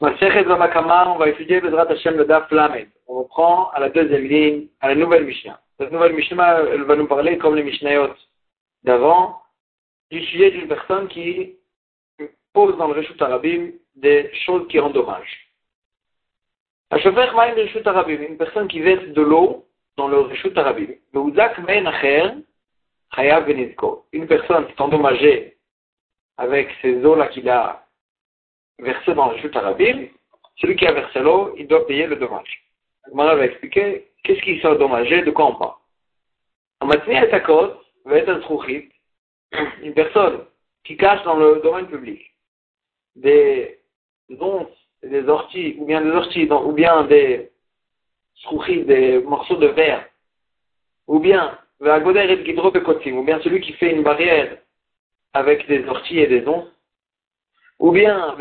On va étudier Bezrat Hashem le Daf Lamed. On reprend à la deuxième ligne, à la nouvelle Mishnah. Cette nouvelle Mishnah, elle va nous parler, comme les Mishnayot d'avant, du sujet d'une personne qui pose dans le Reshut Arabim des choses qui endommagent. Hashofer Maïm Reshut Arabim, une personne qui verse de l'eau dans le Reshut Arabim. Beuzak Men Acher, Chayav Benizko. Une personne qui est endommagée avec ces eaux-là qu'il a versées dans le Reshut Arabim, celui qui a versé l'eau, il doit payer le dommage. Mara va expliquer qu'est-ce qui s'est endommagé, de quoi on parle. En matière de cause, va être un une personne qui cache dans le domaine public des onces, des orties, ou bien des orties, ou bien des trouchis, des morceaux de verre, ou bien ou bien celui qui fait une barrière avec des orties et des onces, ou bien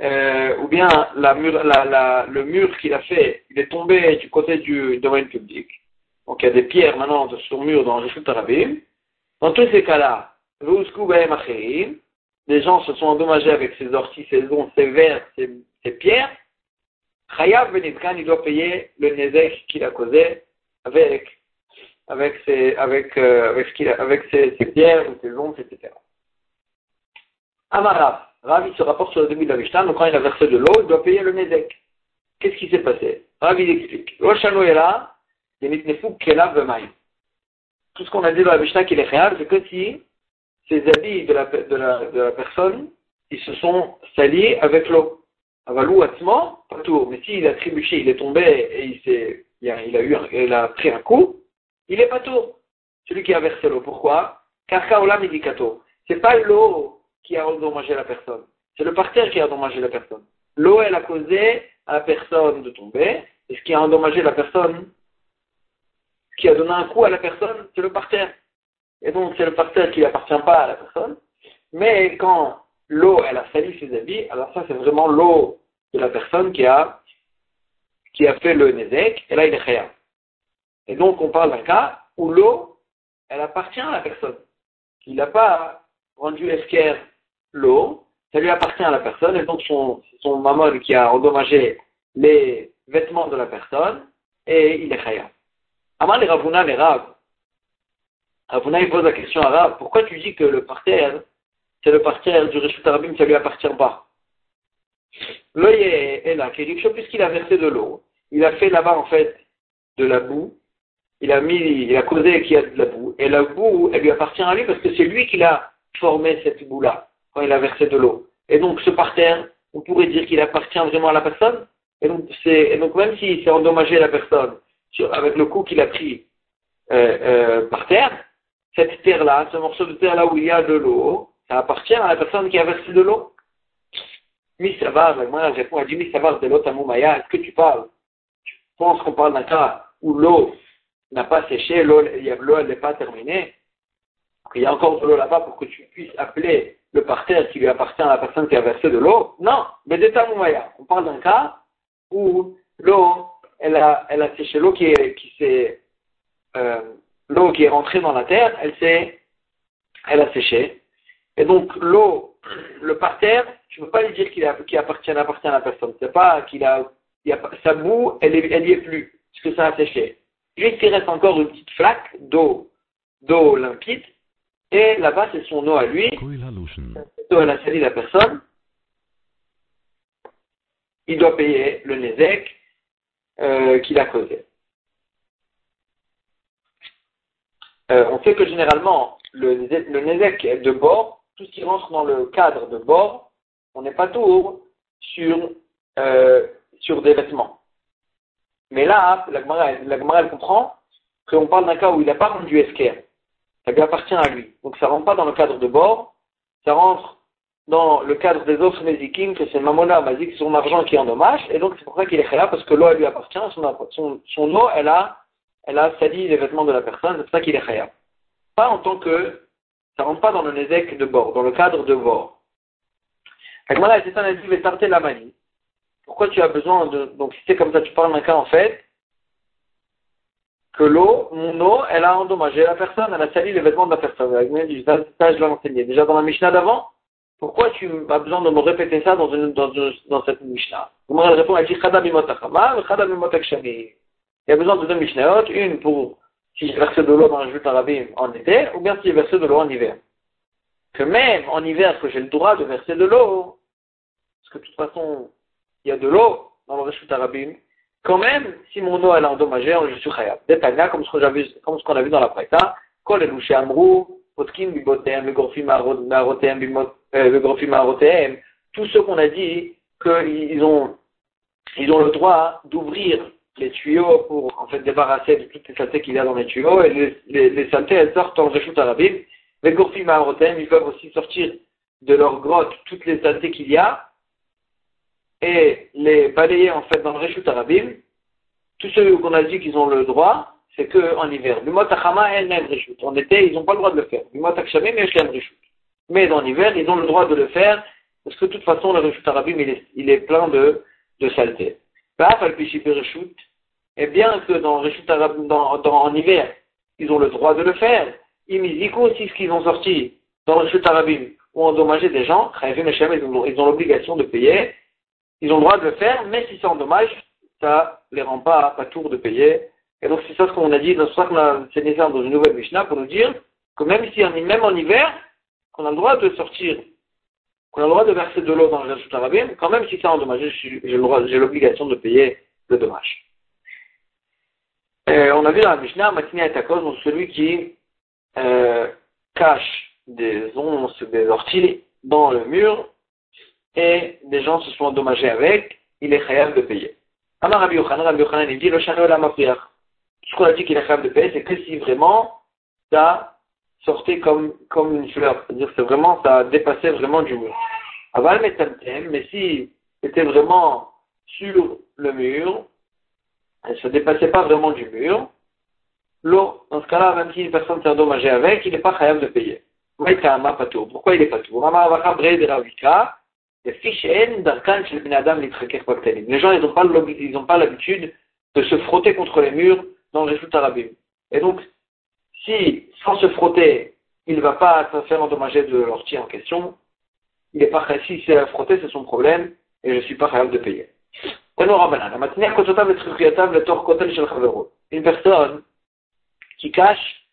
euh, ou bien la mur, la, la, le mur qu'il a fait, il est tombé du côté du domaine public. Donc il y a des pierres maintenant sur le mur dans Rishut Arabim. Dans tous ces cas-là, les gens se sont endommagés avec ces orties, ces onces, ces verres, ces, ces pierres. Chayav Benitkan, il doit payer le nezek qu'il a causé avec, avec, ses, avec, euh, avec, ce avec ses, pierres ou ses onces, etc. Amarav, Rav, il se rapporte sur le début de la Mishnah, donc quand il a versé de l'eau, il doit payer le nezek. Qu'est-ce qui s'est passé? Rav, il explique. Tout ce qu'on a dit dans la Mishnah qu'il est réel, c'est que si ces habits de la, de la, de la personne, ils se sont salis avec l'eau. Avalou Atzman, pas tout. Mais s'il a trébuché, il est tombé et il, s'est, il, a eu il a pris un coup, il est pas tout. Celui qui a versé l'eau. Pourquoi? Car Kaola Medikato. C'est pas l'eau qui a endommagé la personne. C'est le parterre qui a endommagé la personne. L'eau, elle a causé à la personne de tomber. Et ce qui a endommagé la personne, qui a donné un coup à la personne, c'est le parterre. Et donc, c'est le parterre qui n'appartient pas à la personne. Mais quand l'eau, elle a sali ses habits, alors ça, c'est vraiment l'eau de la personne qui a, qui a fait le nezek, et là, il est rien. Et donc, on parle d'un cas où l'eau, elle appartient à la personne. Il n'a pas rendu esquerre l'eau, ça lui appartient à la personne, et donc son, son maman qui a endommagé les vêtements de la personne, et il est khayab. Amar les Ravuna, les Rav. Ravuna, il pose la question à Rav, pourquoi tu dis que le parterre, c'est le parterre du Rishut Arabim, ça lui appartient pas? L'œil est, là, puisqu'il a versé de l'eau, il a fait là-bas, en fait, de la boue, il a mis, il a causé qu'il y a de la boue, et la boue, elle lui appartient à lui parce que c'est lui qui l'a formé cette boue-là, quand il a versé de l'eau. Et donc, ce parterre, on pourrait dire qu'il appartient vraiment à la personne, et donc, même s'il s'est endommagé la personne, avec le coup qu'il a pris euh, euh, par terre, cette terre-là, ce morceau de terre-là où il y a de l'eau, ça appartient à la personne qui a versé de l'eau. Misavar, moi réponds à dit Misavar de l'eau Tamoumaya, est-ce que tu parles? Tu penses qu'on parle d'un cas où l'eau n'a pas séché, l'eau n'est pas terminée Il y a encore de l'eau là-bas pour que tu puisses appeler le parterre qui lui appartient à la personne qui a versé de l'eau Non, mais de Tamoumaya. On parle d'un cas où l'eau elle a, elle a séché l'eau qui est, qui s'est, euh, l'eau qui est rentrée dans la terre, elle s'est, elle a séché. Et donc, l'eau, le parterre, tu ne peux pas lui dire qu'il, appartient, appartient à la personne. C'est pas qu'il a, a, sa boue, elle, est, elle y est plus, parce que ça a séché. Juste, il reste encore une petite flaque d'eau, d'eau limpide, et là-bas, c'est son eau à lui. Cette eau, elle a sali la personne. Il doit payer le Nézek, euh, qu'il a causé. Euh, on sait que généralement, le, le Nézek de bord, tout ce qui rentre dans le cadre de bord, on n'est pas tour sur, euh, sur des vêtements. Mais là, la Gemara, elle comprend qu'on parle d'un cas où il n'a pas rendu esquerre. Ça lui appartient à lui. Donc ça ne rentre pas dans le cadre de bord, ça rentre dans le cadre des offres mézikim, que c'est Mamona Mazik, son argent qui est en dommage, et donc c'est pour ça qu'il est là, parce que l'eau, elle lui appartient, son, son, eau, elle a, elle a sali les vêtements de la personne, c'est pour ça qu'il est khayab. Pas en tant que, ça rentre pas dans le nézek de bord, dans le cadre de bord. Agmala, c'est un la manie. Pourquoi tu as besoin de, donc si c'est comme ça, tu parles d'un cas en fait, que l'eau, mon eau, elle a endommagé la personne, elle a sali les vêtements de la personne. Ça, je l'ai enseigné. Déjà dans la Mishnah d'avant, pourquoi tu as besoin de me répéter ça dans, une, dans, dans cette Mishnah? Elle répond, elle dit, Il y a besoin de deux Mishnahot, une pour si j'ai versé de l'eau dans le jus arabim en été, ou bien si j'ai versé de l'eau en hiver. Que même en hiver, que j'ai le droit de verser de l'eau, parce que de toute façon, il y a de l'eau dans le reshut arabim, quand même, si mon eau elle est endommagée, je suis khayab. Détagna, comme comme ce qu'on a vu dans la Praïta, kol elouché amrou, potkin bibotem, le marotem, le marotem, tous ceux qu'on a dit qu'ils ont, ils ont le droit d'ouvrir les tuyaux pour en fait débarrasser de toutes les saletés qu'il y a dans les tuyaux et les, saletés elles sortent en Reshut Arabim. Les Gourfim Marotem, ils peuvent aussi sortir de leur grotte toutes les saletés qu'il y a et les balayer en fait dans le Reshut Arabim. Tous ceux qu'on a dit qu'ils ont le droit, c'est qu'en hiver. En été, ils n'ont pas le droit de le faire. Mais en hiver, ils ont le droit de le faire parce que de toute façon, le Reshut Arabim, il est, il est plein de, de saleté et bien que dans, dans, dans, en hiver, ils ont le droit de le faire, ils aussi ce qu'ils ont sorti dans le Reshut Arabim ou endommagé des gens, ont, ils ont l'obligation de payer, ils ont le droit de le faire, mais si c'est endommage, ça les rend pas, pas tour de payer. Et donc c'est ça ce qu'on a dit, c'est ça qu'on a enseigné ça dans une nouvelle Mishnah pour nous dire que même si même en hiver, qu'on a le droit de sortir qu'on a le droit de verser de l'eau dans le Rashut Arabim, quand même si c'est endommagé, j'ai l'obligation de payer le dommage. on a vu dans la Mishnah, Matinia est à cause, donc celui qui euh, cache des onces, des orties dans le mur, et des gens se sont endommagés avec, il est khayab de payer. Amar Rabbi Yochanan, Rabbi Yochanan, il dit, le la Ce qu'on a dit qu'il est khayab de payer, c'est que si vraiment ça sortait comme, comme une fleur. C'est-à-dire que vraiment, ça dépassait vraiment du mur. Aval mais si c'était vraiment sur le mur, elle se dépassait pas vraiment du mur, l'eau, dans ce cas-là, même si une personne s'est endommagée avec, il n'est pas capable de payer. Pourquoi il n'est pas tout Les gens, ils n'ont pas l'habitude de se frotter contre les murs dans les arabes. Et donc, si, sans se frotter, il ne va pas se faire endommager de l'ortie en question, il n'est pas si c'est frotter, c'est son problème, et je ne suis pas capable de payer. Une personne qui cache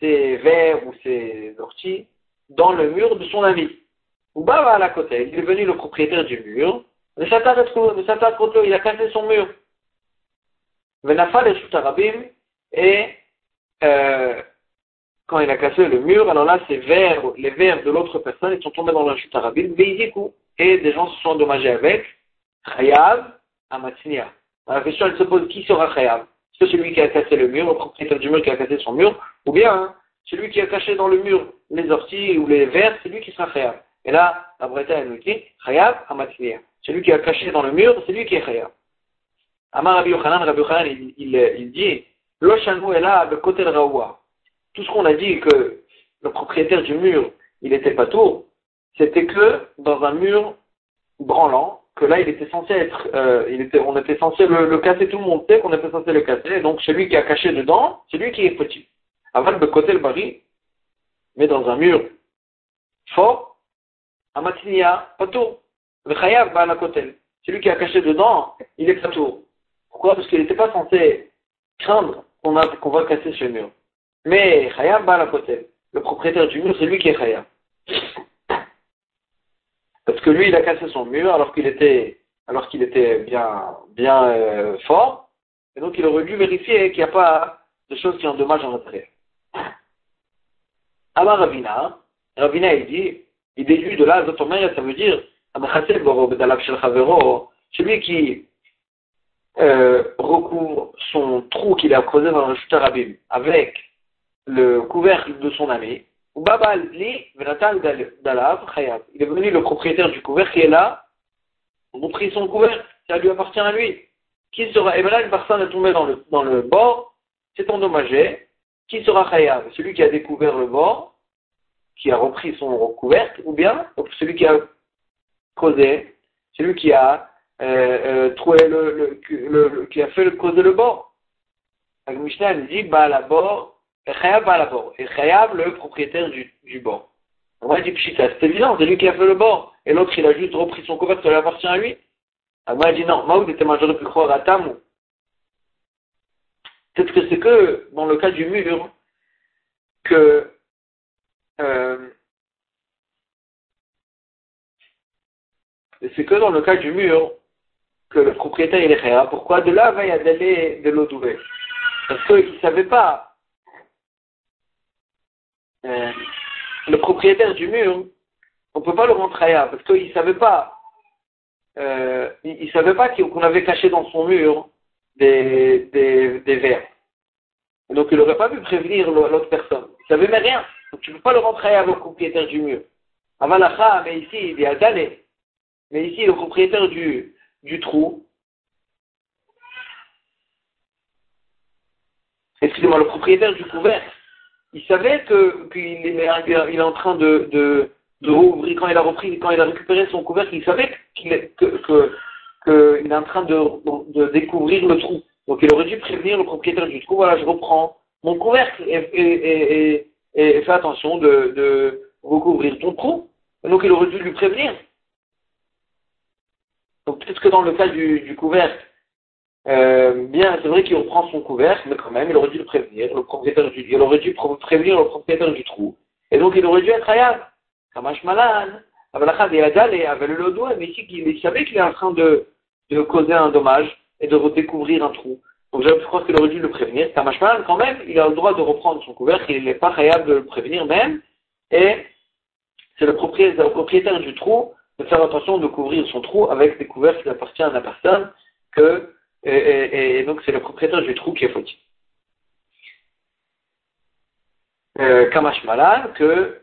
ses verres ou ses orties dans le mur de son ami. Ou bah à la côté, il est venu le propriétaire du mur, le il a cassé son mur. Et euh, quand il a cassé le mur, alors là, ces verres, les verres de l'autre personne, ils sont tombés dans la chute arabine, et des gens se sont endommagés avec. Chayav, Amatsinia. La question, elle se pose, qui sera Chayav C'est celui qui a cassé le mur, le propriétaire du mur qui a cassé son mur, ou bien hein, celui qui a caché dans le mur les orties ou les verres, c'est lui qui sera Chayav. Et là, la Bretagne elle nous dit, Chayav, Amatsinia. Celui qui a caché dans le mur, c'est lui qui est Chayav. Amar Rabbi Yochanan, Rabbi Yochanan, il, il, il dit, est là, le côté de Raoua tout ce qu'on a dit que le propriétaire du mur, il n'était pas tour, c'était que dans un mur branlant, que là il était censé être, euh, était, on était censé le, casser, tout le monde sait qu'on était censé le casser, donc celui qui a caché dedans, c'est lui qui est petit. Avant de côté le baril, mais dans un mur fort, un matinia, pas tour. Le chayav côté. Celui qui a caché dedans, il est pas tour. Pourquoi? Parce qu'il n'était pas censé craindre qu'on va casser ce mur. Mais la côté. Le propriétaire du mur, c'est lui qui est Khayam. Parce que lui, il a cassé son mur alors qu'il était, alors qu'il était bien, bien euh, fort. Et donc, il aurait dû vérifier qu'il n'y a pas de choses qui endommagent en retrait. Alors Ravina, Ravina, il dit, il déduit de là, ça veut dire, celui qui euh, recouvre son trou qu'il a creusé dans le chutarabim avec le couvercle de son ami, il est venu le propriétaire du couvercle est là, on pris son couvercle, ça lui appartient à lui. Qui sera, et bien là, une personne est tombée dans le, dans le bord, s'est endommagée, qui sera Khayab Celui qui a découvert le bord, qui a repris son couvercle, ou bien celui qui a creusé, celui qui a euh, euh, trouvé le, qui a fait le, creuser le bord. La Mishnah dit, bah, la bord, Chayav va la Et Chayav, le propriétaire du, du bord. On dit Pshita, c'est évident, c'est lui qui a fait le bord. Et l'autre, il a juste repris son couvert, lui appartient à lui. Agma dit non, Maoud était j'aurais pu croire à Tamou. Peut-être que c'est que dans le cas du mur, que euh, c'est que dans le cas du mur que le propriétaire il est réa. Pourquoi De là va y aller de l'eau d'ouvert. Parce qu'il ne savait pas. Euh, le propriétaire du mur, on ne peut pas le rendre réa parce qu'il ne savait pas. Euh, il savait pas qu'on avait caché dans son mur des, des, des verres. Donc il n'aurait pas pu prévenir l'autre personne. Il savait même rien. Donc tu ne peux pas le rentrer avec le propriétaire du mur. Avalacha, mais ici, il est à Dané. Mais ici, le propriétaire du, trou, excusez-moi, le propriétaire du couvercle, il savait que qu'il est, en train de, de, de rouvrir, quand il a repris, quand il a récupéré son couvercle, il savait qu'il est, que, est en train de, de découvrir le trou. Donc il aurait dû prévenir le propriétaire du trou, voilà, je reprends mon couvercle et, fais attention de, recouvrir ton trou. Donc il aurait dû lui prévenir. Donc peut-être que dans le cas du, couvercle, euh, bien, c'est vrai qu'il reprend son couvercle, mais quand même, il aurait dû le prévenir, le propriétaire du, il aurait dû prévenir le propriétaire du trou. Et donc il aurait dû être ayab. Kamash malan. avait le doigt, mais ici, il savait qu'il est en train de causer un dommage et de redécouvrir un trou. Donc je crois qu'il aurait dû le prévenir. Tamashman, quand même, il a le droit de reprendre son couvercle, il n'est pas réable de le prévenir même, et c'est le propriétaire, du trou de faire attention de couvrir son trou avec des couvercles qui appartiennent à la personne, que, et, donc c'est le propriétaire du trou qui est fautif. Euh, Kamash que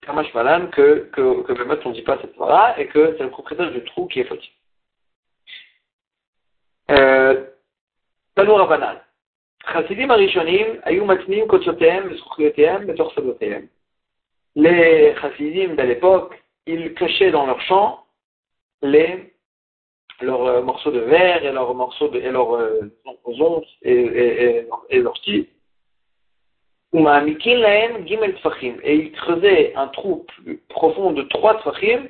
Kamash que, que, on ne dit pas cette fois-là, et que c'est le propriétaire du trou qui est fautif. תנו רבנן. חסידים הראשונים היו מתנים קוצותיהם וזכויותיהם בתוך שדותיהם. Les chassidim de l'époque, ils cachaient dans leurs champs les, leurs euh, morceaux de verre et leurs morceaux de, et leurs euh, onces et, et, et, et leurs tis. Et ils creusaient un trou profond de trois tfachim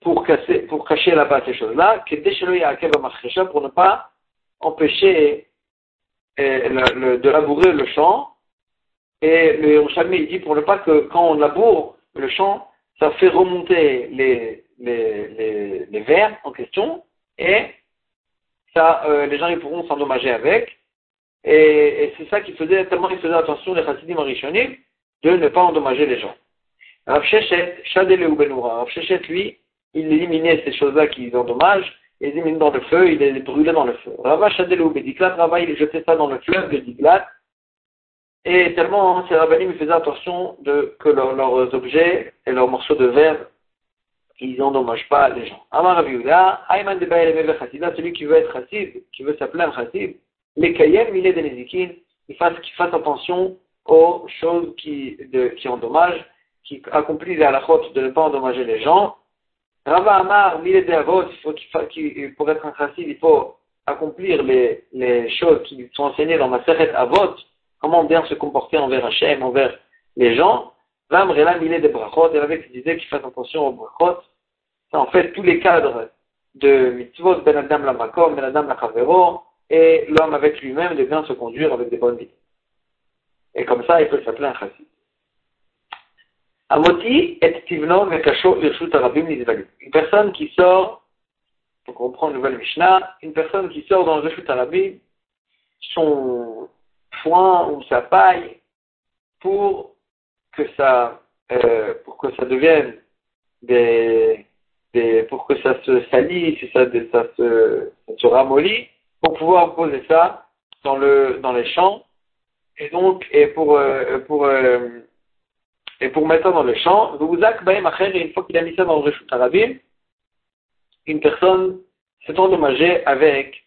pour, casser, pour cacher là-bas ces choses-là, pour ne pas empêcher euh, de labourer le champ. Et le Yerushalmi dit pour ne pas que quand on laboure le champ, ça fait remonter les, les, les, les vers en question et ça, euh, les gens ils pourront s'endommager avec. Et, c'est ça qui faisait, tellement ils faisaient attention, les chassidim arishonim, de ne pas endommager les gens. Rav Shechet, Shadele ou Benoura, Rav lui, il éliminait ces choses-là qui endommagent, il les mis dans le feu, il les brûlait dans le feu. Rava Shadelou Bediklat, Rava il jetait ça dans le fleuve de Diklat, et tellement hein, ces rabbinim faisaient attention de, que leurs objets et leurs morceaux de verre, ils n'endommagent pas les gens. Amar Raviuda, Ayman de celui qui veut être chassid, qui veut s'appeler un chassid, les kayem, il est des il fasse, qu'il fasse attention aux choses qui, de, qui endommagent, qui accomplissent la halachot de ne pas endommager les gens, Rava Amar, mille de Avot, pour être un chassid, il faut accomplir les, les choses qui sont enseignées dans ma Seret Avot, comment bien se comporter envers Hachem, envers les gens. Vamrela, mille de Brachot, et avec disait qu'il fasse attention aux Brachot. En fait tous les cadres de mitzvot, ben Adam la Makom, ben Adam la Chavero, et l'homme avec lui-même de bien se conduire avec des bonnes vies. Et comme ça, il peut s'appeler un chassid. Amoti et Tivno Mekasho Arabim Une personne qui sort, pour comprendre le nouvelle Mishnah, une personne qui sort dans le Reshut Arabim, son foin ou sa paille, pour que ça, euh, pour que ça devienne des, des, pour que ça se salisse, ça, ça, se, ça se ramollit, pour pouvoir poser ça dans le, dans les champs, et donc, et pour, euh, pour, euh, et pour mettre ça dans le champ, une fois qu'il a mis ça dans le Reshut Arabim, une personne s'est endommagée avec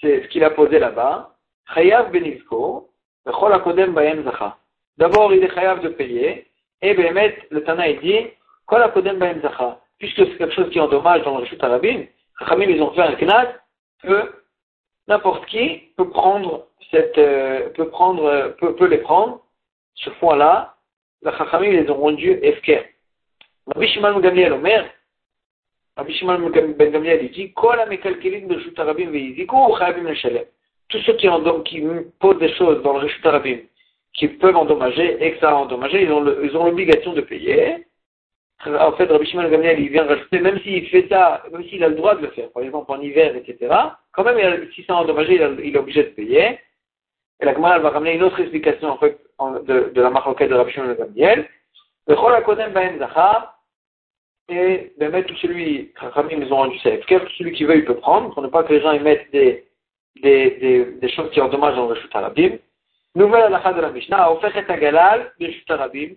ce qu'il a posé là-bas. Chayav benizko, D'abord, il est chayav de payer, et Behemet, le Tana, il dit, kol akodem baem zacha. Puisque c'est quelque chose qui endommage dans le Reshut Arabim, Chachamim, ils ont fait un knat que n'importe qui peut prendre cette, euh, peut prendre, peut, peut les prendre, ce foin-là, les Chachamim les ont rendus Efker. Rabbi Shimon Gamliel Omer, Rabbi Shimon Ben Gamliel il dit. Tous ceux qui, posent des choses dans le Reshut HaRabim, qui peuvent endommager et que ça a endommagé, ils ont l'obligation de payer. En fait, Rabbi Shimon Gamliel, il vient rajouter, même s'il fait ça, même s'il a le droit de le faire, par exemple en hiver, etc., quand même, si ça a endommagé, il, est obligé de payer. Et la Gemara va ramener une autre explication, en fait, de, de la marloquette de Rabbi Shimon Gamliel. Le Chol HaKodem Bahem Zachar, et de mettre tout celui, Khamim, ils ont rendu safe. Tout celui qui veut, il peut prendre, pour ne pas que les gens y mettent des, des, des, des choses qui endommagent dans le Reshut Arabim. Nouvelle halakha de la Mishnah, offert et agalal, Reshut Arabim,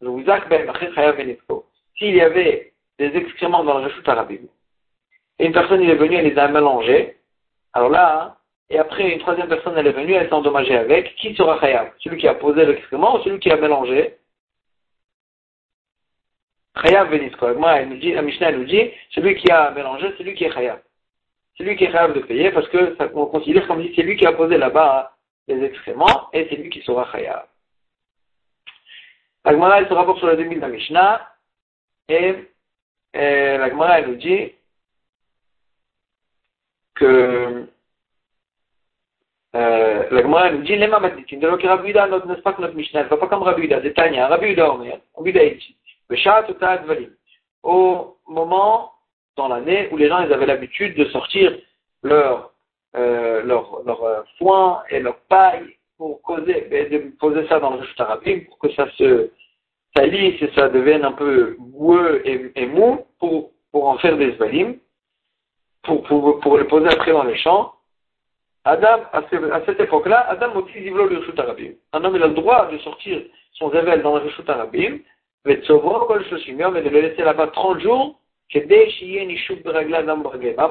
le Wizak Ben Achir Chayav Benitko s'il y avait des excréments dans le Reshut Arabim, et une personne il est venue, elle les a mélangés, alors là, et après une troisième personne est venue, elle s'est endommagée avec, qui sera Khayab? Celui qui a posé l'excrément ou celui qui a mélangé? Khayab dit, la Mishnah nous dit, celui qui a mélangé, celui qui est Khayab. Celui qui est Khayab de payer, parce que considère comme si c'est lui qui a posé là-bas les excréments, et c'est lui qui sera Khayab. Agmara, elle se rapporte sur le 2000 de la Mishnah, et euh, la Gemara, elle nous dit que euh, la Gemara nous dit, Lema Matitin, de l'Oki Rabbi notre n'est-ce pas que notre Mishnah, elle va pas comme Rabbi Uda, c'est Tanya, Rabbi Uda Omer, Rabbi Uda dit, au moment dans l'année où les gens ils avaient l'habitude de sortir leur, euh, leur, leur euh, foin et leur paille pour causer, de poser ça dans le Arabim pour que ça se ça lisse et ça devienne un peu boueux et, mou pour, pour en faire des zvalim, pour, pour, pour les poser après dans les champs. Adam, à, cette époque-là, Adam aussi zivlo le Arabim. Un homme, il a le droit de sortir son révèle dans le Rishut Arabim, mais de le laisser là-bas 30 jours,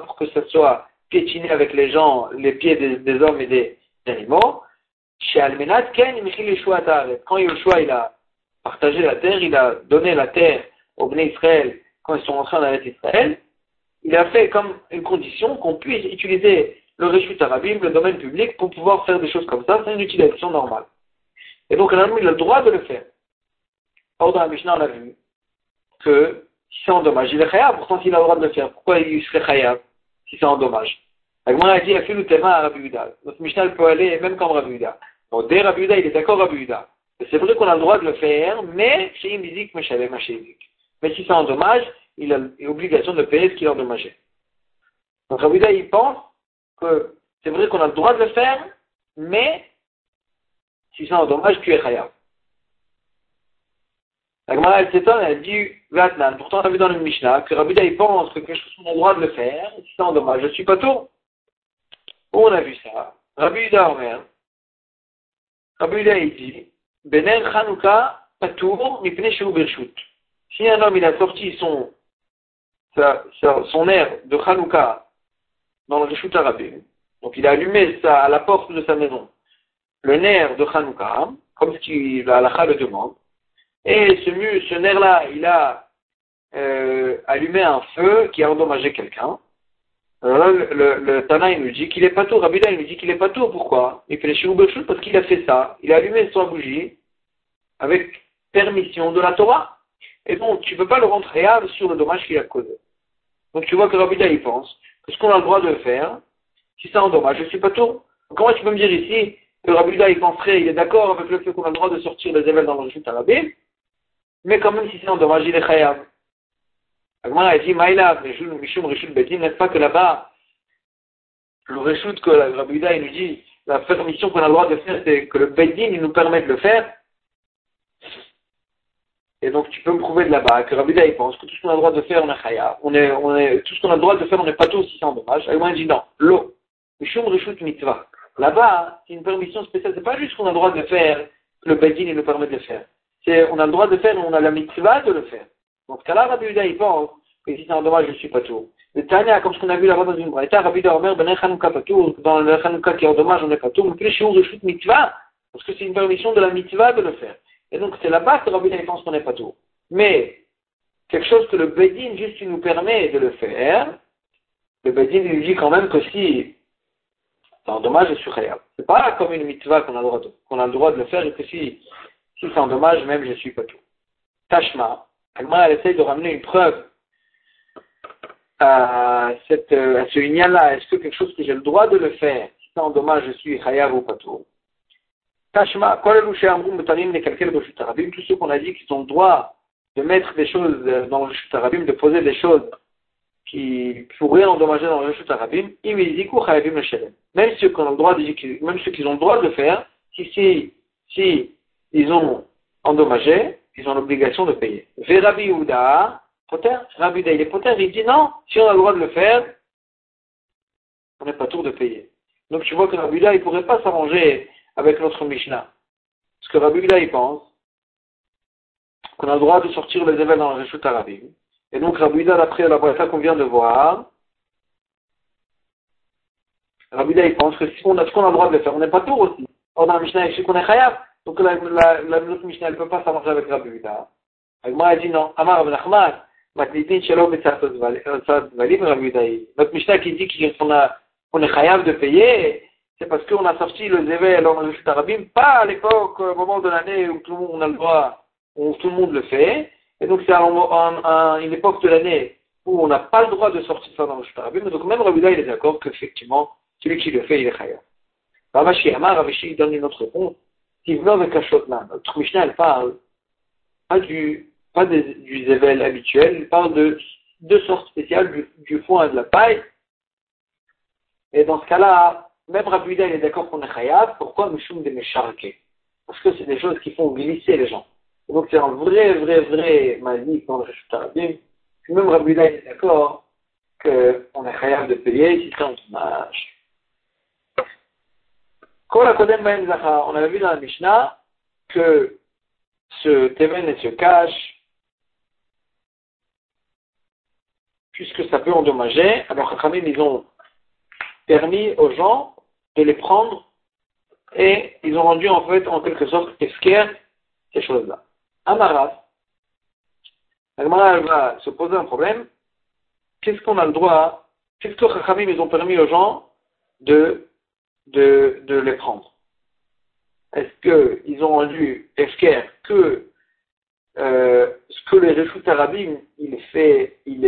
pour que ça soit piétiné avec les gens, les pieds des, hommes et des, animaux. Chez Almenat, Ken, Quand Yoshua, il a partagé la terre, il a donné la terre aux Bnei Israël quand ils sont entrés en Israël, il a fait comme une condition qu'on puisse utiliser le Réchut Arabim, le domaine public, pour pouvoir faire des choses comme ça, c'est une utilisation normale. Et donc, un il a le droit de le faire. Or, dans la Mishnah, on a vu que si c'est en dommage, il est khayab, pourtant s'il a le droit de le faire, pourquoi il serait khayab si c'est en dommage Agmar a dit, il a fait le terrain à Rabbi Notre Mishnah peut aller même comme Rabbi Uda. Donc, dès Rabbi il est d'accord Rabbi Uda. C'est vrai qu'on a le droit de le faire, mais chez Imizik, mais chez Mais si ça endommage, il a l'obligation de payer ce qu'il a endommagé. Donc Rabida, il pense que c'est vrai qu'on a le droit de le faire, mais si ça endommage, tu es khayab. La Gemara, elle s'étonne, elle dit, Vatnan, pourtant on a vu dans le Mishnah que Rabida, il pense que quelque chose qu'on a le droit de le faire, si ça endommage, je suis pas tout. Où on a vu ça? Rabida Omer, Rabida, il dit, Bener Chanukah Patour. Si un homme il a sorti son, son air de Chanukah dans le Rishut Arabim, donc il a allumé ça à la porte de sa maison, le nerf de Chanukah, comme qu'il la le demande, et ce, ce nerf-là, il a euh, allumé un feu qui a endommagé quelqu'un. Alors là, le, le, Tana, il nous dit qu'il est pas tout. Rabbi il nous dit qu'il est pas tout. Pourquoi? Il fait les parce qu'il a fait ça. Il a allumé son bougie avec permission de la Torah. Et donc, tu ne peux pas le rendre réel sur le dommage qu'il a causé. Donc, tu vois que Rabbi il pense ce qu'on a le droit de faire, si ça endommage, je suis pas tout. Comment tu peux me dire ici que Rabbi il penserait, il est d'accord avec le fait qu'on a le droit de sortir les événements dans le chute arabie, mais quand même si c'est endommage, il est khayab. Agmar a dit, Maïla, Mishum Rishut Betin, n'est-ce pas que là-bas, le Rishut que Rabbi il nous dit, la permission qu'on a le droit de faire, c'est que le Bedin, nous permet de le faire. Et donc, tu peux me prouver de là-bas que Rabbi il pense que tout ce qu'on a le droit de faire, on est khayab. On est, on est, tout ce qu'on a le droit de faire, on n'est pas tous si c'est endommage. Agmar dit non, l'eau. Mishum Rishut Mitzvah. Là-bas, c'est une permission spéciale. C'est pas juste qu'on a le droit de faire, que le Bedin, nous permet de le faire. C'est, on a le droit de faire, on a la mitzvah de le faire. Donc, cas-là, Rabbi Uda, il pense que si c'est un dommage, je suis pas tout. Le Tanya, comme ce qu'on a vu là-bas dans une braïta, Rabbi Uda Omer, ben Chanukah patour, dans le Chanukah qui est en dommage, on est pas tout, mais plus chute mitzvah, parce que c'est une permission de la mitzvah de le faire. Et donc, c'est là-bas que Rabbi pense qu'on est pas tout. Mais, quelque chose que le Bedin, juste, nous permet de le faire, le Bedin, lui dit quand même que si c'est un dommage, je suis réel. C'est pas comme une mitzvah qu'on a, le droit de, le faire et que si Si c'est en dommage, même je suis pas tout. Tashma, Agmara, elle essaye de ramener une preuve à, cette, à ce là Est-ce que quelque chose que j'ai le droit de le faire, si c'est en dommage, je suis chayav ou pas tout? Tashma, tous ceux qu'on a dit qu'ils ont le droit de mettre des choses dans le Shutarabim, de poser des choses qui pourraient endommager dans le Shutarabim, même ceux qui ont le droit de, même ceux qui ont le droit de faire, si, si, ils ont endommagé, ils ont l'obligation de payer. Verabi Ouda, Poter, Rabbi il est Poter, il dit non, si on a le droit de le faire, on n'est pas tour de payer. Donc tu vois que Rabbi il ne pourrait pas s'arranger avec notre Mishnah. Parce que Rabbi il pense qu'on a le droit de sortir les événements dans le Reshut Arabim. Et donc Rabbi d'après la braïta qu'on vient de voir, Rabbi il pense que si on a, ce qu'on a le droit de le faire, on n'est pas tour aussi. Or dans la Mishnah, il qu'on est chayav. Donc la, la, la, notre Mishnah ne peut pas s'arranger avec Rabbi Uda. Agma a dit non. Amar Rabbi Nachman, Matnitin Shalom Betzatot Valim Rabbi Uda. Notre Mishnah qui dit qu'on est chayav de payer, c'est parce qu'on a sorti le Zével dans le Arabim, pas à l'époque, au moment de l'année où tout le monde a le droit, où tout le monde le fait. Et donc c'est à une époque de l'année où on n'a pas le droit de sortir ça dans le Arabim. Donc même Rabbi il est d'accord qu'effectivement, celui qui le fait, il est chayav. Ravashi Amar, Ravashi donne une autre réponse. Notre Mishnah, elle parle pas du, pas du zével habituel, elle parle de deux sortes spéciales, du, du foin et de la paille. Et dans ce cas-là, même Rabbi il est d'accord qu'on est chayav. Pourquoi Mishum de Mesharke? Parce que c'est des choses qui font glisser les gens. donc c'est un vrai, vrai, vrai malik dans le Arabim. Même Rabbi est d'accord qu'on est chayav de payer si c'est un dommage. On avait vu dans la Mishnah que ce Teven se cache, puisque ça peut endommager. Alors, Chachamim, ils ont permis aux gens de les prendre et ils ont rendu en fait, en quelque sorte, esquer ces choses-là. Amaras, Agmara va se poser un problème. Qu'est-ce qu'on a le droit, qu'est-ce que Chachamim, ils ont permis aux gens de de, de les prendre? Est-ce qu'ils ont rendu Efker que euh, ce que les Réchout Arabim, il fait, il,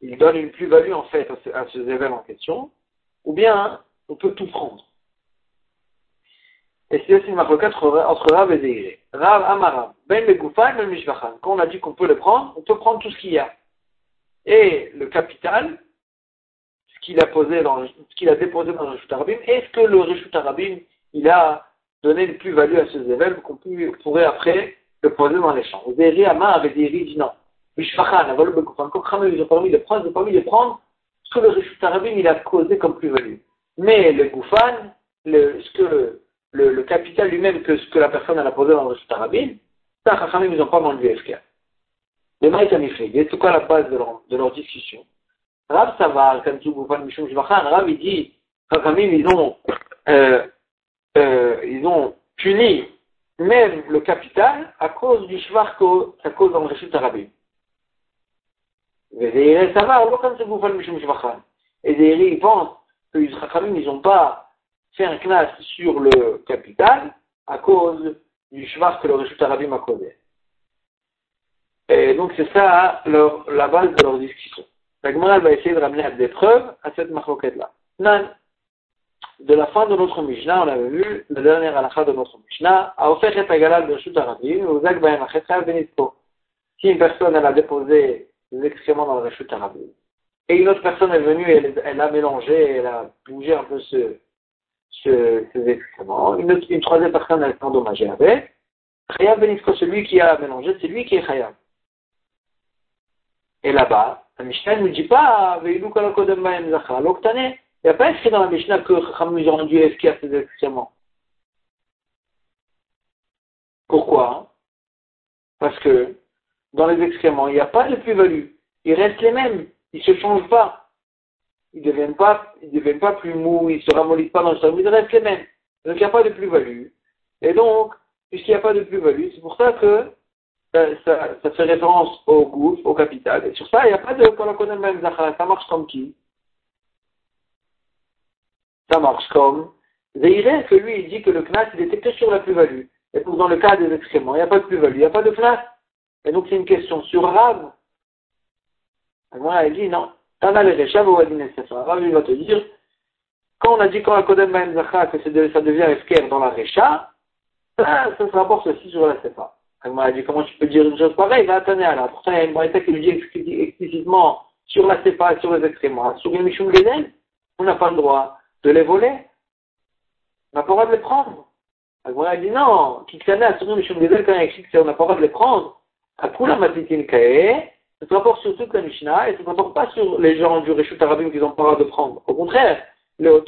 il, donne une plus-value en fait à ces événements en question, ou bien on peut tout prendre. Et c'est aussi une marque entre Rav et Zeiré. Rav Amarav, Ben le Goufan, Ben Mishvachan. Quand on a dit qu'on peut le prendre, on peut prendre tout ce qu'il y a. Et le capital, qu'il a posé ce a déposé dans le Rishut Arabim, est-ce que le Rishut Arabim, il a donné une plus-value à ces événements qu'on pourrait après le poser dans les champs? Zéri Amar avait dit non. Mishpachan, Aval Bekufan, comme ils ont permis de prendre, ils ont permis de prendre que le Rishut Arabim, il a causé comme plus-value. Mais le Goufan, le, ce que le, le capital lui-même, que ce que la personne a posé dans le Rishut Arabim, ça, Chachamim, ils n'ont pas vendu FK. Les Maïtamifri, c'est quoi la base de leur, de leur discussion Rav Savar, Mishum Rav il dit, ils ont, euh, euh, ils ont puni même le capital à cause du Shvar à cause dans le Rishut Arabim. Et Savar, Mishum Et Zéhiri, ils pensent que les Chachamim, ils n'ont pas fait un knas sur le capital à cause du Shvar que le Rishut Arabim a causé. Et donc c'est ça leur, la base de leur discussion. La Gemara va essayer de ramener des preuves à cette maroquette-là. Non. De la fin de notre Mishnah, on avait vu la dernière halakha de notre Mishnah, a offert et agalal de Shut Arabim, ou Zak Bayan Benitko. Si une personne a déposé des excréments dans le Shut Arabim, et une autre personne est venue, elle, elle a mélangé, elle a bougé un peu ce, ce, ces excréments, une, troisième personne elle s'est endommagée avec, Chayav Benitko, celui qui a mélangé, c'est lui qui est Chayav. Et là-bas, la Mishnah ne nous dit pas. Il n'y a pas écrit dans la Mishnah que Chachamim ils ont rendu à ces excréments. Pourquoi? Parce que dans les excréments, il n'y a pas de plus-value. Ils restent les mêmes. Ils ne se changent pas. Ils ne deviennent pas, plus mous, ils ne se ramollissent pas dans le cerveau, ils restent les mêmes. Donc il n'y a pas de plus-value. Et donc, puisqu'il n'y a pas de plus-value, c'est pour ça que ça, ça, fait référence au gouffre, au capital. Et sur ça, il n'y a pas de Kolakonem Ben Zachar. Ça marche comme qui? Ça marche comme Zeiré, que lui, il dit que le Knas, il était que sur la plus-value. Et donc, dans le cas des excréments, il n'y a pas de plus-value, il n'y a pas de place. Et donc, c'est une question sur Rav. Moi, elle dit non. Tana le Rechav ou Rav, il va te dire, quand on a dit quand la Kodem Zacha que ça devient Efker dans la Recha, ça, ça se rapporte aussi sur la Sefa. Elle dit, comment tu peux dire une chose pareille? Va attendre là. Pourtant, il y a une braïta qui lui dit explicitement sur la Sefa, sur les excréments. Sur les Mishum Geden, on n'a pas le droit de les voler. On n'a pas le droit de les prendre. Elle dit non, Kiksana, sur les Mishum Geden, quand il écrit qu'on n'a pas le droit de les prendre, à Matitin Kae, ça se rapporte sur toute la Mishnah et ça ne se rapporte pas sur les gens du Réchut Arabim qui n'ont pas droit de prendre. Au contraire, le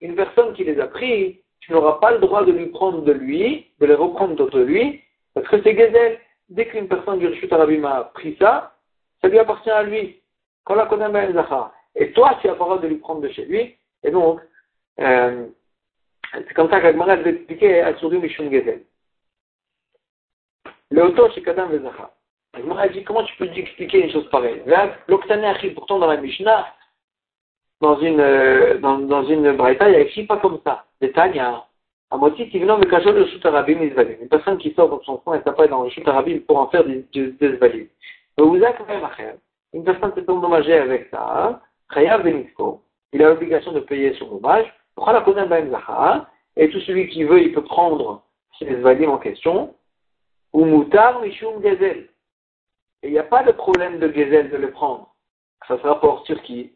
une personne qui les a pris, tu n'auras pas le droit de lui prendre de lui, de les reprendre de lui, parce que c'est Gezel. Dès qu'une personne du Rishut Arabim a pris ça, ça lui appartient à lui. Quand la connaît Et toi, tu as le droit de lui prendre de chez lui. Et donc, euh, c'est comme ça qu'Agmara va expliquer à Surdu Mishun Gezel. Le auto chez Kadam Vezacha. Agmara dit comment tu peux expliquer une chose pareille? Arrive pourtant dans la Mishnah, dans une, euh, dans, dans une braïta, il y a écrit pas comme ça. Détail, un motif qui de cacher le shoot arabim Une personne qui sort de son coin et s'appelle dans le shoot arabim pour en faire des, des, des valides. Une personne s'est endommagée avec ça, Benitko, il a l'obligation de payer son dommage. Ben Et tout celui qui veut, il peut prendre ces valides en question. Ou Moutar Mishum Gezel. Et il n'y a pas de problème de Gezel de le prendre. Ça se rapporte sur qui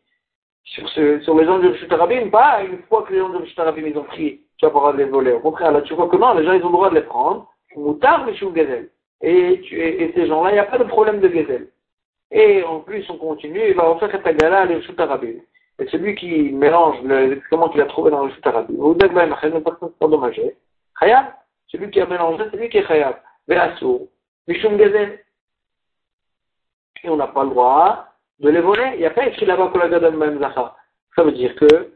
sur, ce, sur les gens du Rishut pas une fois que les gens du Rishut ils ont pris, tu vas pouvoir les voler. Au contraire, là, tu vois que non, les gens, ils ont le droit de les prendre. Moutar, mais Gezel. Et, tu, et, ces gens-là, il n'y a pas de problème de Gezel. Et en plus, on continue, il va refaire cette gala à Rishut Et celui qui mélange l'excrément qu'il a trouvé dans le Rishut Arabim, ou Dagba une personne endommagée, Khayab, celui qui a mélangé, c'est lui qui est Khayab. Ve'asur, Mishum Gezel. Et on n'a pas le droit de les voler. Il n'y a pas écrit là-bas Ça veut dire que,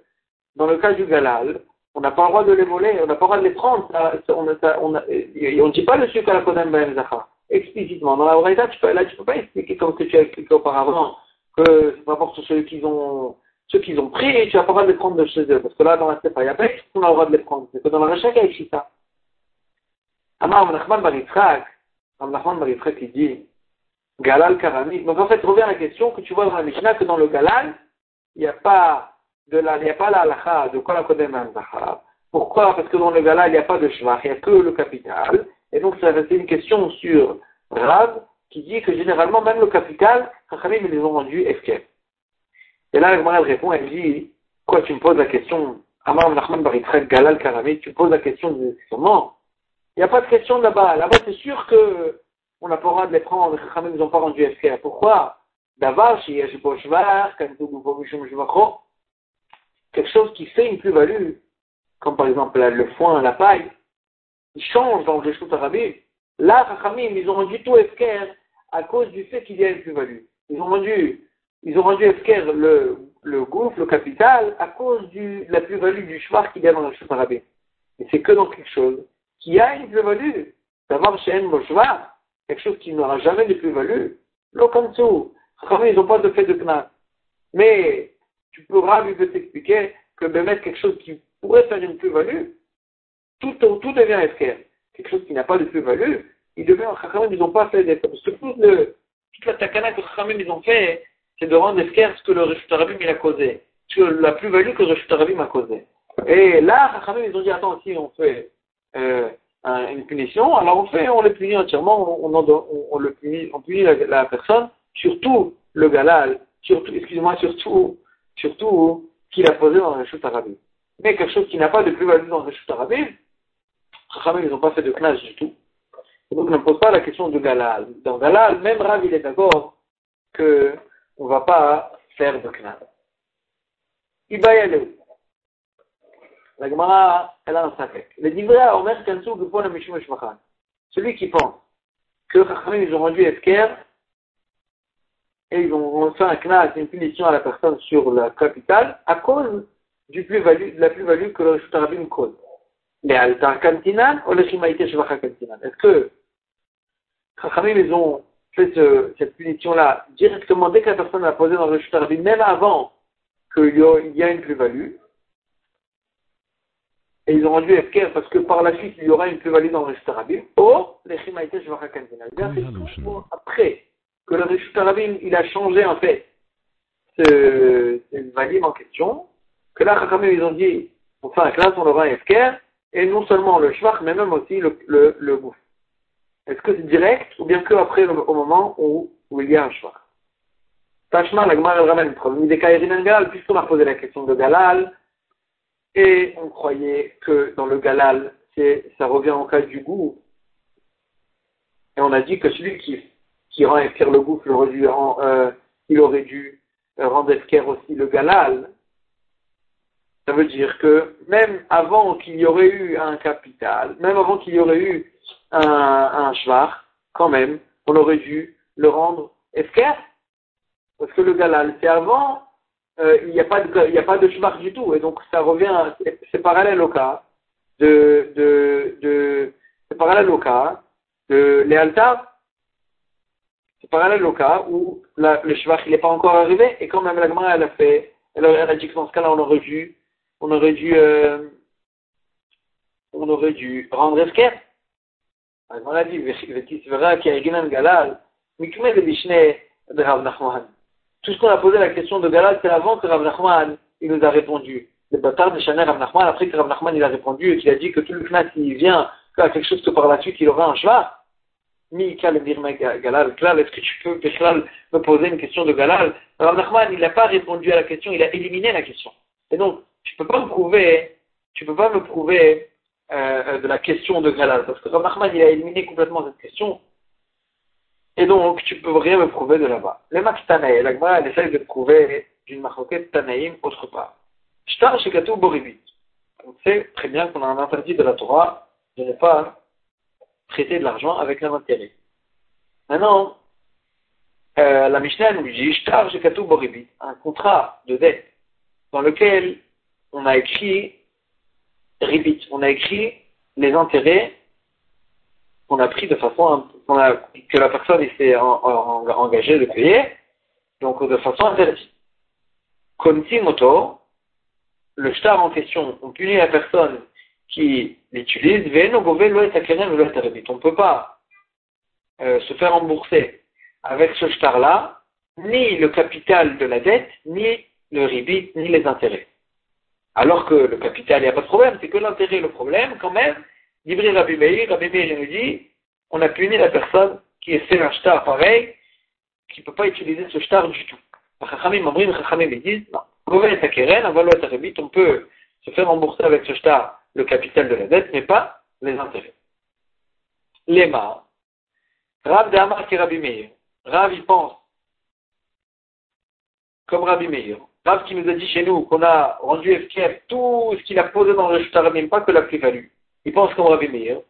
dans le cas du galal, on n'a pas le droit de les voler, on n'a pas le droit de les prendre. on ne dit pas le sucre à la Kodem Zacha. Explicitement. Dans la Oraïta, tu peux, là, tu peux pas expliquer comme que tu as expliqué auparavant, que c'est pas pour ceux qui ont, ceux qu'ils ont pris, tu n'as pas le droit de les prendre de chez eux. Parce que là, dans la Sepa, il n'y a pas écrit qu'on a le droit de les prendre. C'est que dans la Recha, il y a écrit ça. Amar Nachman Baritzrak, Nachman Baritzrak, il dit, Galal Karami. Donc en fait, revient à la question que tu vois dans la Mishnah que dans le Galal, il n'y a pas de la, il n'y a pas la halakha de quoi la Kodem Pourquoi Parce que dans le Galal, il n'y a pas de shvach, il n'y a que le capital. Et donc, ça c'est une question sur Rav qui dit que généralement, même le capital, Chachamim, ils les ont rendus FK. Et là, elle répond, elle dit, quoi, tu me poses la question, Amar Nachman Baritret Galal Karami, tu me poses la question de comment Il n'y a pas de question là-bas. Là-bas, c'est sûr que on n'a pas le droit de les prendre, les pas rendu FK. Pourquoi? Quelque chose qui fait une plus-value, comme par exemple le foin, la paille, dans le. Là, ils ont rendu tout FK à cause du fait qu'il y a une plus-value. Ils ont rendu, le, le capital, à cause de la plus-value du qu'il y a dans le. Et c'est que dans quelque chose qui a une plus-value. D'avoir chez cheval, quelque chose qui n'aura jamais de plus-value, l'okansu, ils n'ont pas de fait de knat. Mais tu pourras lui t'expliquer que mettre quelque chose qui pourrait faire une plus-value, tout, devient FKR. Quelque chose qui n'a pas de plus-value, il devient, ils n'ont pas fait d'effort. Parce que toute, la takana que Chachamim ils ont fait, c'est de rendre FKR ce que le Rishut il a causé. Ce que la plus-value que le Rishut a causé. Et là, Chachamim ils ont dit, attends, si on fait, euh, une punition, alors on fait, on le punit entièrement, on, on, on, le punit, on punit la, personne, surtout le galal, surtout, excusez-moi, surtout, surtout qu'il a posé dans le chute arabe. Mais quelque chose qui n'a pas de plus-value dans le chute arabe, ils n'ont pas fait de clash du tout. donc on ne pose pas la question de galal. Dans galal, même Rav, il est d'accord que on ne va pas faire de y aller. La Gemara, elle a un safek. Le divra Omer Kansou Gupon Mishum Shmachan. Celui qui pense que Chachamim, ils ont rendu Esker, et ils ont fait un knas, une punition à la personne sur la capitale, à cause du plus de la plus-value que le Shutarabim cause. Mais Altar Kantinan ou le Shimaïté Shvacha Kantinan? Est-ce que Chachamim, ils ont fait ce, cette punition-là directement dès que la personne a posé dans le Shutarabim, même avant qu'il y, y a une plus-value, et ils ont rendu FKR parce que par la suite, il y aura une plus-value dans le Rabim. Or, les vais bien c'est après que le Rishut Rabim, il a changé en fait ce, ce en question, que là, quand même, ils ont dit, pour faire la classe, on aura un FKR, et non seulement le Shvach, mais même aussi le, le, le bouffe. Est-ce que c'est direct, ou bien que après, au moment où, où il y a un Shvach? Tachma, la Gemara, elle ramène une preuve. Galal, puisqu'on a posé la question de Galal, et on croyait que dans le Galal, ça revient en cas du goût. Et on a dit que celui qui, qui rend efker le goût, il aurait dû, euh, il aurait dû rendre efker aussi le Galal. Ça veut dire que même avant qu'il y aurait eu un capital, même avant qu'il y aurait eu un, un quand même, on aurait dû le rendre efker. Parce que le Galal, c'est avant euh, il n'y a pas de, il a pas de shmar du tout. Et donc, ça revient, c'est parallèle au cas de, de, de, c'est parallèle au cas de Léalta. C'est parallèle au cas où la, le shvar, il n'est pas encore arrivé. Et quand même, la Gemara, elle a fait, elle, a dit que dans ce cas-là, on aurait dû, on aurait dû, euh, on aurait dû rendre esquer. La Gemara dit, verra qu'il y a Galal, mikme de Bishne de Rav Nachman tout ce qu'on a posé la question de Galal, c'est avant que Rav Nachman, il nous a répondu. Le bâtard de Chanel Rav Nachman, après que Rav Nachman, il a répondu et qu'il a dit que tout le knas, il vient à quelque chose que par la suite, il aura un cheval. Mi Kal Galal, Klal, est-ce que tu peux, Klal, me poser une question de Galal? Rav Nachman, il n'a pas répondu à la question, il a éliminé la question. Et donc, tu peux pas me prouver, tu peux pas me prouver, euh, de la question de Galal, parce que Rav Nachman, il a éliminé complètement cette question. Et donc, tu peux rien me prouver de là-bas. Le Max Tanaï, la elle essaye de prouver d'une marquette Tanaïm autre part. Shtar Boribit. On sait très bien qu'on a un interdit de la Torah de ne pas traiter de l'argent avec un intérêt. Maintenant, euh, la Mishnah nous dit Shtar Boribit, un contrat de dette dans lequel on a écrit Ribit, on a écrit les intérêts qu'on a pris de façon que la personne s'est engagée de payer, donc de façon interdite. moto, le shtar en question, on punit la personne qui l'utilise, on ne peut pas euh, se faire rembourser avec ce shtar-là, ni le capital de la dette, ni le ribit, ni les intérêts. Alors que le capital, il n'y a pas de problème, c'est que l'intérêt le problème quand même, Dibri Rabbi Meir, Rabbi Meir nous dit, on a puni la personne qui essaie un shtar pareil, qui ne peut pas utiliser ce shtar du tout. Chachamim Amrim, Chachamim disent, non, on peut se faire rembourser avec ce shtar le capital de la dette, mais pas les intérêts. Lema, Rav de Amar qui Rabbi Meir. Rav, il pense, comme Rabbi Meir. Rav qui nous a dit chez nous qu'on a rendu FKF tout ce qu'il a posé dans le shtar, même pas que la plus-value. Il pense comme Rabbi Meir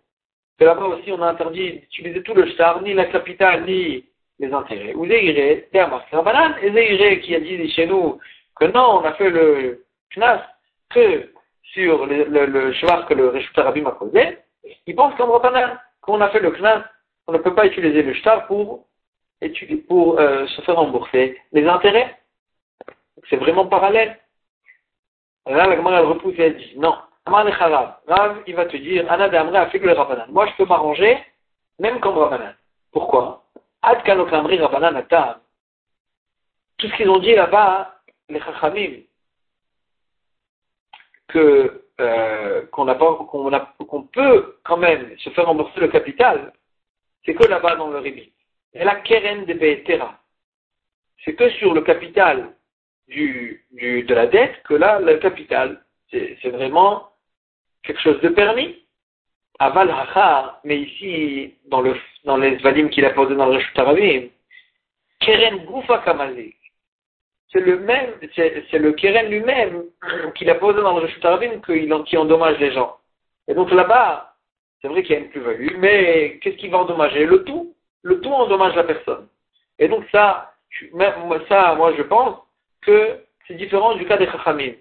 que là-bas aussi on a interdit d'utiliser tout le shtar, ni la capitale, ni les intérêts. Ou Zeiré, c'est un Rabbanan, et Zeiré qui a dit chez nous que non, on a fait le knas que sur le, le, que le Réchut Arabim a posé, il pense comme Rabbanan, qu'on a fait le knas, on ne peut pas utiliser le shtar pour, pour euh, se faire rembourser les intérêts. C'est vraiment parallèle. Là, la Gemara repousse et elle dit non. Rav, il va te dire, a fait Rabbanan. Moi, je peux m'arranger, même comme Rabbanan. Pourquoi? Tout ce qu'ils ont dit là-bas, les Chachamim, que, euh, qu'on a qu'on a, qu'on peut quand même se faire rembourser le capital, c'est que là-bas dans le Ribit. Et la keren de Be'etera. C'est que sur le capital du, du, de la dette, que là, le capital, c'est vraiment quelque chose de permis. Aval Hachar, mais ici, dans, le, dans les valim qu'il a posé dans le Rishut Keren Goufa Kamazik. C'est le même, c'est le Keren lui-même qu'il a posé dans le Rishut qui endommage les gens. Et donc là-bas, c'est vrai qu'il y a une plus-value, mais qu'est-ce qui va endommager? Le tout. Le tout endommage la personne. Et donc ça, ça, moi je pense que c'est différent du cas des Chachamim.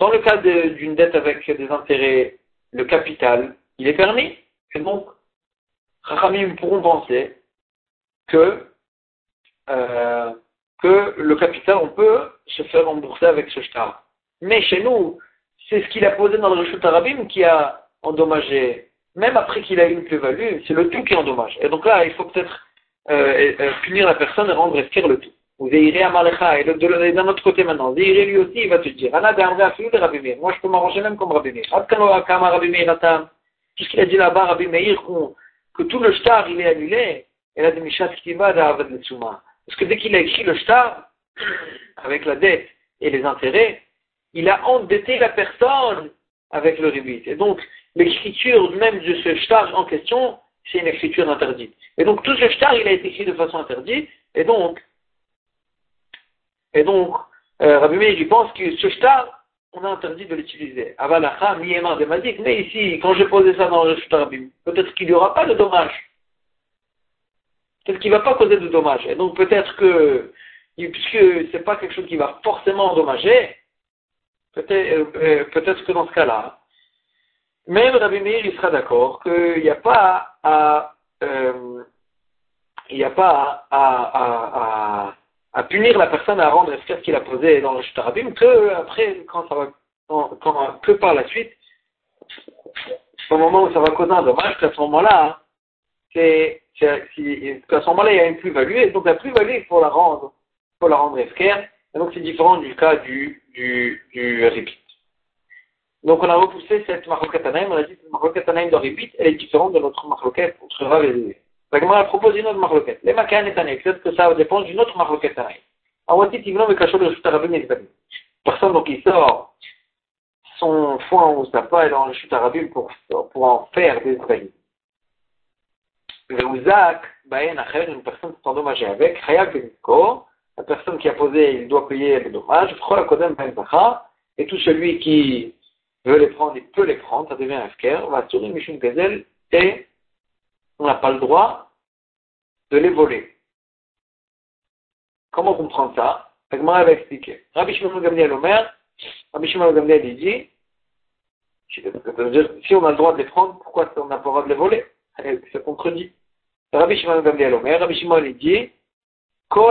Dans le cas d'une dette avec des intérêts le capital, il est permis. Et donc, Rachamim pourront penser que, euh, que le capital, on peut se faire rembourser avec ce shtar. Mais chez nous, c'est ce qu'il a posé dans le Rishut Arabim qui a endommagé. Même après qu'il a eu une plus-value, c'est le tout qui endommage. Et donc là, il faut peut-être euh, euh, punir la personne et rendre esquire le tout. Vous irez à Malecha, et d'un autre côté maintenant, Zéhiré lui aussi, il va te dire, Anna de Moi, je peux m'arranger même comme Rabbi Meir. Tout ce qu'il a dit là-bas, Rabbi Meir, que tout le shtar, il est annulé, et là, de Mishat Ktiva d'Avad Parce que dès qu'il a écrit le shtar, avec la dette et les intérêts, il a endetté la personne avec le ribit. Et donc, l'écriture même de ce shtar en question, c'est une écriture interdite. Et donc, tout ce shtar, il a été écrit de façon interdite, et donc, et donc, euh, Rabbi Meir, il pense que ce shtar, on a interdit de l'utiliser. Avalacha, miyema de mazik, mais ici, quand j'ai posé ça dans le shtar peut-être qu'il n'y aura pas de dommage. Peut-être qu'il ne va pas causer de dommage. Et donc, peut-être que, puisque c'est pas quelque chose qui va forcément endommager, peut-être, euh, euh, peut-être que dans ce cas-là, même Rabbi Meir, il sera d'accord qu'il n'y a pas à, euh, il n'y a pas à, à, punir la personne à rendre ce qu'il a posé dans le Shtarabim que après, quand ça va, quand, que par la suite, au moment où ça va causer un dommage, qu'à ce moment-là, c'est, qu'à ce moment-là, il y a une plus-value, et donc la plus-value, il faut la rendre, il faut la rendre esquerre, et donc c'est différent du cas du, du, du repeat. Donc on a repoussé cette marloquette on a dit que la marloquette de repeat, elle est différente de notre marloquette entre Rav et La Gemara propose une autre marloquette. Les makan et peut-être que ça dépend d'une autre marloquette tanaïm. Awati tivno me cachot le chutarabim et Personne donc qui sort son foin ou sa paille dans le chutarabim pour, pour en faire des zvaïs. Veuzak, baen acher, une personne qui endommagée avec, chayav beniko, la personne qui a posé, il doit payer les dommages, et tout celui qui veut les prendre, il peut les prendre, ça devient un FKR, va sur Mishum Gazel, et on n'a pas le droit de les voler. Comment comprendre ça? Agmara va expliquer. Rabbi Shimon Gamliel Omer, Rabbi Shimon Gamliel dit, si on a le droit de les prendre, pourquoi on n'a pas le droit de les voler? Ça contredit. Rabbi Shimon Gamliel Omer, Rabbi Shimon il dit, tous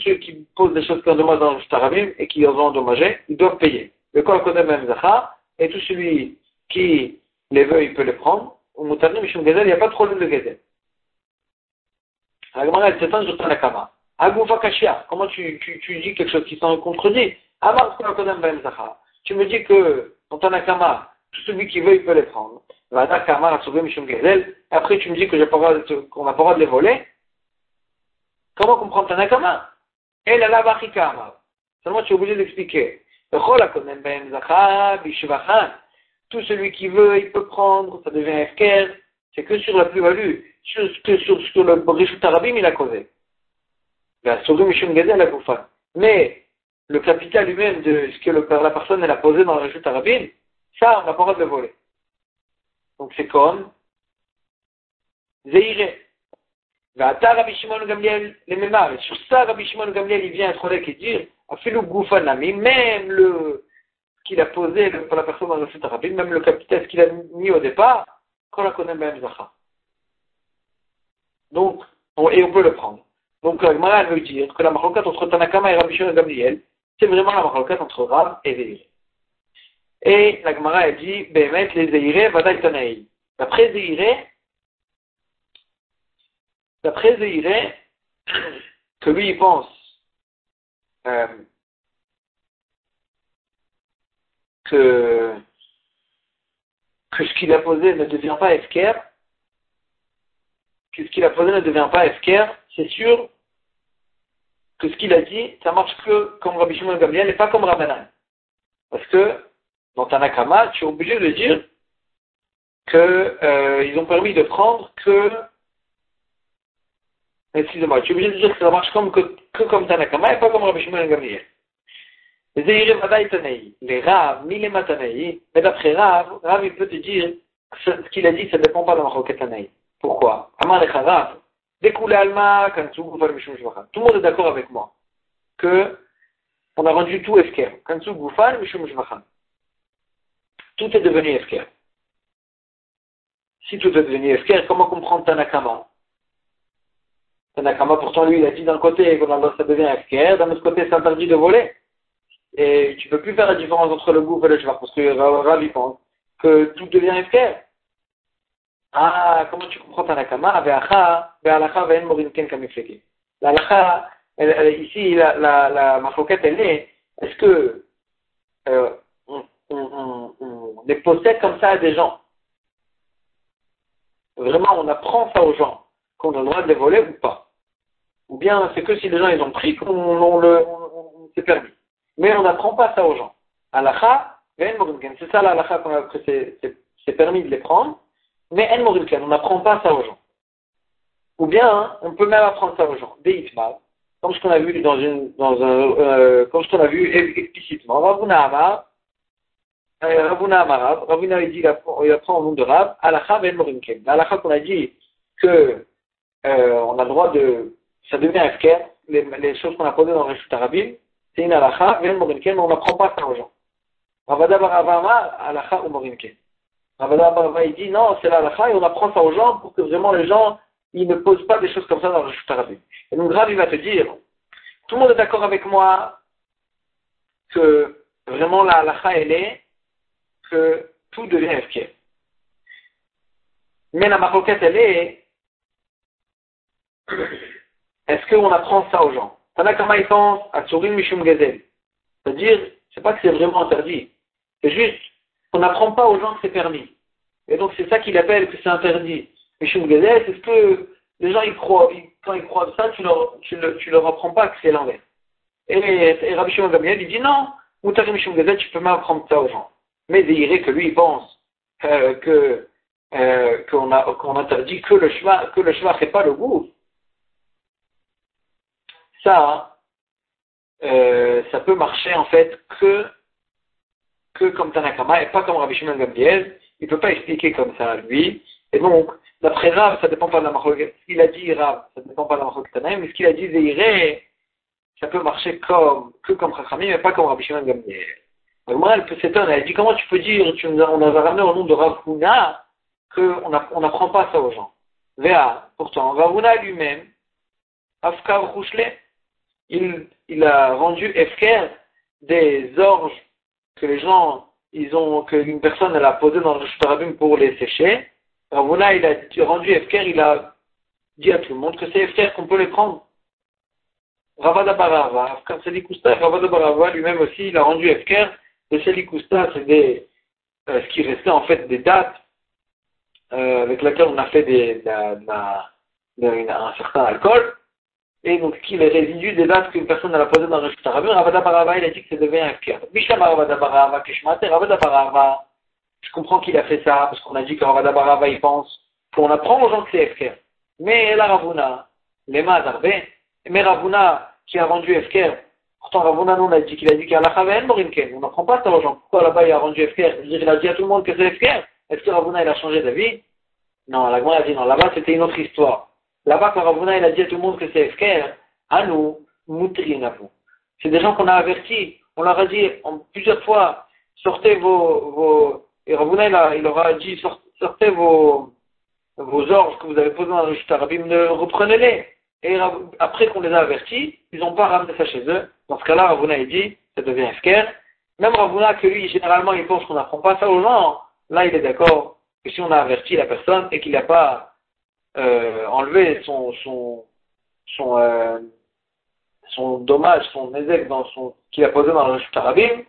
ceux qui posent des choses qui endommagent dans le shtarabim et qui ont endommagé, ils doivent payer. Le kol kodem et tout celui qui les veut, il peut les prendre. Au mutarnim mishum gazel, il n'y a pas de problème de gazel. Agmara, elle s'étend sur Tanakama. Agoufa kashia, comment tu, tu, tu dis quelque chose qui s'en contredit Amar kol kodem Tu me dis que dans Tanakama, tout celui qui veut, il peut les prendre. Après, tu me dis que qu'on n'a pas le droit de les voler. Comment comprendre Tanakama Elle a la barikama. Seulement, tu es obligé d'expliquer. Tout celui qui veut, il peut prendre, ça devient FKR. C'est que sur la plus-value, sur, que sur, sur le Rishut Arabim, il a causé. Mais le capital lui-même de ce que la personne elle a posé dans le Rishut Arabim, ça, on n'a pas le droit de le voler. Donc c'est comme Zéiré. Rabbi Shimon Gamliel, les mêmes sur ça, Rabbi Shimon Gamliel, il vient être et dire, même le, qu'il a posé pour la personne dans le Rabbi, même le capital qu'il a mis au départ, qu'on la connaît même Zacha. Donc, et on peut le prendre. Donc, la Gemara, veut dire que la maroquette entre Tanakama et Rabbi Shimon Gamliel, c'est vraiment la maroquette entre Rab et Zéiré. Et la Gemara, elle dit, Behemet, les Zéiré, Vadaï Tanaï. D'après Zéiré, D'après Zéhiré, que lui, il pense euh, que, ce qu'il a posé ne devient pas esquerre, que ce qu'il a posé ne devient pas esquerre, c'est sûr que ce qu'il a dit, ça marche que comme Rabbi Shimon Gabriel et pas comme Rabbanan. Parce que dans Tanakama, tu es obligé de dire qu'ils euh, ont permis de prendre que Excusez-moi, tu es obligé de dire que ça marche comme, que, que comme Tanakama et pas comme Rabbi Shimon Gamliel. Les Rav, ni les Matanaï, mais d'après Rav, Rav il peut te dire que ce qu'il a dit, ça ne dépend pas de Machoket Tanaï. Pourquoi? Amar Lecha Rav, Découlé Alma, Kansu, Goufan, Mishum. Tout le monde est d'accord avec moi que on a rendu tout Efker. Kansu, Goufan, Mishum. Tout est devenu Efker. Si tout est devenu Efker, comment comprendre Tanakama? Tanakama, pourtant, lui, il a dit d'un côté que ça devient FKR, d'un autre côté, c'est interdit de voler. Et tu peux plus faire la différence entre le goût et le cheval, parce que pense que tout devient efker. Ah, comment tu comprends ta nakama? Ve'acha, ve'alacha ve'en morin ken kamifleki. La ici, la, la, la elle est, est-ce que euh, on, on, on, on, possède comme ça à des gens? Vraiment, on apprend ça aux gens, qu'on a le droit de les voler ou pas? Ou bien c'est que si les gens ils ont pris qu'on le, on, s'est permis. Mais on n'apprend pas ça aux gens. Alacha, c'est ça l'alacha qu'on a c'est permis de les prendre, mais en on n'apprend pas ça aux gens. Ou bien, hein, on peut même apprendre ça aux gens. Des comme ce qu'on a vu dans une, dans un, euh, comme ce qu'on a vu explicitement. Ravuna Amar, euh, Ravuna Amar, Ravuna a dit, il apprend, au nom de Rav, Alacha ben Morinken. Alacha qu'on a dit que, euh, on a le droit de, ça devient FKR, les, choses qu'on a posées dans le Rishut Arabim, c'est une Alacha Morinken, mais on n'apprend pas ça aux gens. Ravada Baravama, Alacha ou Morinken. Ravada Barava, il dit, non, c'est l'Alacha et on apprend ça aux gens pour que vraiment les gens il ne pose pas des choses comme ça dans le Shutarabi. Et donc Rav, il va te dire, tout le monde est d'accord avec moi que vraiment la elle est que tout devient FK. Mais la maroquette, elle est, est-ce qu'on apprend ça aux gens? Gezel. C'est-à-dire, c'est pas que c'est vraiment interdit. C'est juste qu'on n'apprend pas aux gens que c'est permis. Et donc c'est ça qu'il appelle que c'est interdit. Mishum Gezel, c'est ce que les gens ils croient, quand ils croient ça, tu leur, leur apprends pas que c'est l'envers. Et, Rabbi Shimon Gamliel, il dit non, Moutar Mishum Gezel, tu peux même apprendre ça aux gens. Mais Zéhiré, que lui, il pense euh, que euh, qu'on interdit que le cheval que le cheval fait pas le goût. Ça, euh, ça peut marcher en fait que que comme Tanakama et pas comme Rabbi Shimon Gamliel. Il peut pas expliquer comme ça lui. Et donc, D'après Rav, ça ne dépend pas de la marloquette. Ce qu'il a dit Rav, ça ne dépend pas de la marloquette mais ce qu'il a dit ça peut marcher comme, que comme Chachamim, mais pas comme Rabbi Shimon Gamliel. Donc moi, elle peut s'étonner. Elle dit comment tu peux dire, tu on a ramené au nom de Rav Huna, qu'on n'apprend pas ça aux gens. Véa, pourtant, Rav Huna lui-même, Afkar Rouchelet, il, a rendu Efker des orges que les gens, ils ont, qu'une personne elle a posé dans le Shtarabim pour les sécher, Ravuna, il a rendu Efker, il a dit à tout le monde que c'est Efker qu'on peut les prendre. Ravada Barava, Selikusta, Ravada Barava lui-même aussi, il a rendu Efker. Le Selikusta, c'est des, euh, ce qui restait en fait des dates euh, avec lesquelles on a fait un certain alcool. Et donc, qui les résidus des dates qu'une personne a posé dans le Shtarabim, Ravada Barava, il a dit que ça devient Efker. Bishlam Ravada Barava, Kishmate, Ravada Barava, je comprends qu'il a fait ça, parce qu'on a dit qu'Ravada Barava, il pense qu'on apprend aux gens que c'est Efker. Mais la Ravuna, les Mazarbe, mais Ravuna, qui a rendu Efker, pourtant Ravuna, nous, on a dit qu'il a dit qu'Allah Morinken. On n'apprend pas ça aux gens. Pourquoi là-bas, il a rendu Efker? Il a dit à tout le monde que c'est Efker. Est-ce que Ravuna, il a changé d'avis? Non, la a dit non. Là-bas, c'était une autre histoire. Là-bas, quand Ravuna, il a dit à tout le monde que c'est Efker, à nous, Moutrin à vous. C'est des gens qu'on a avertis. On leur a dit plusieurs fois, sortez vos, vos et Ravuna, il, il, aura dit, sortez vos, vos orges que vous avez posés dans le Shtarabim, reprenez-les. Et après qu'on les a avertis, ils n'ont pas ramené ça chez eux. Dans ce cas-là, Ravuna, il dit, ça devient Efker. Même Ravuna, que lui, généralement, il pense qu'on n'apprend pas ça aux gens, là, il est d'accord que si on a averti la personne et qu'il n'a pas euh, enlevé son, son, son, euh, dommage, son ézec dans son, qu'il a posé dans le Shtarabim,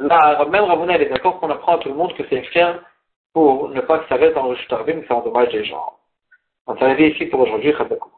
Là, même Ravuna, est d'accord qu'on apprend à tout le monde que c'est externe pour ne pas que ça reste dans le Shutarbim, ça endommage les gens. On s'arrête ici pour aujourd'hui,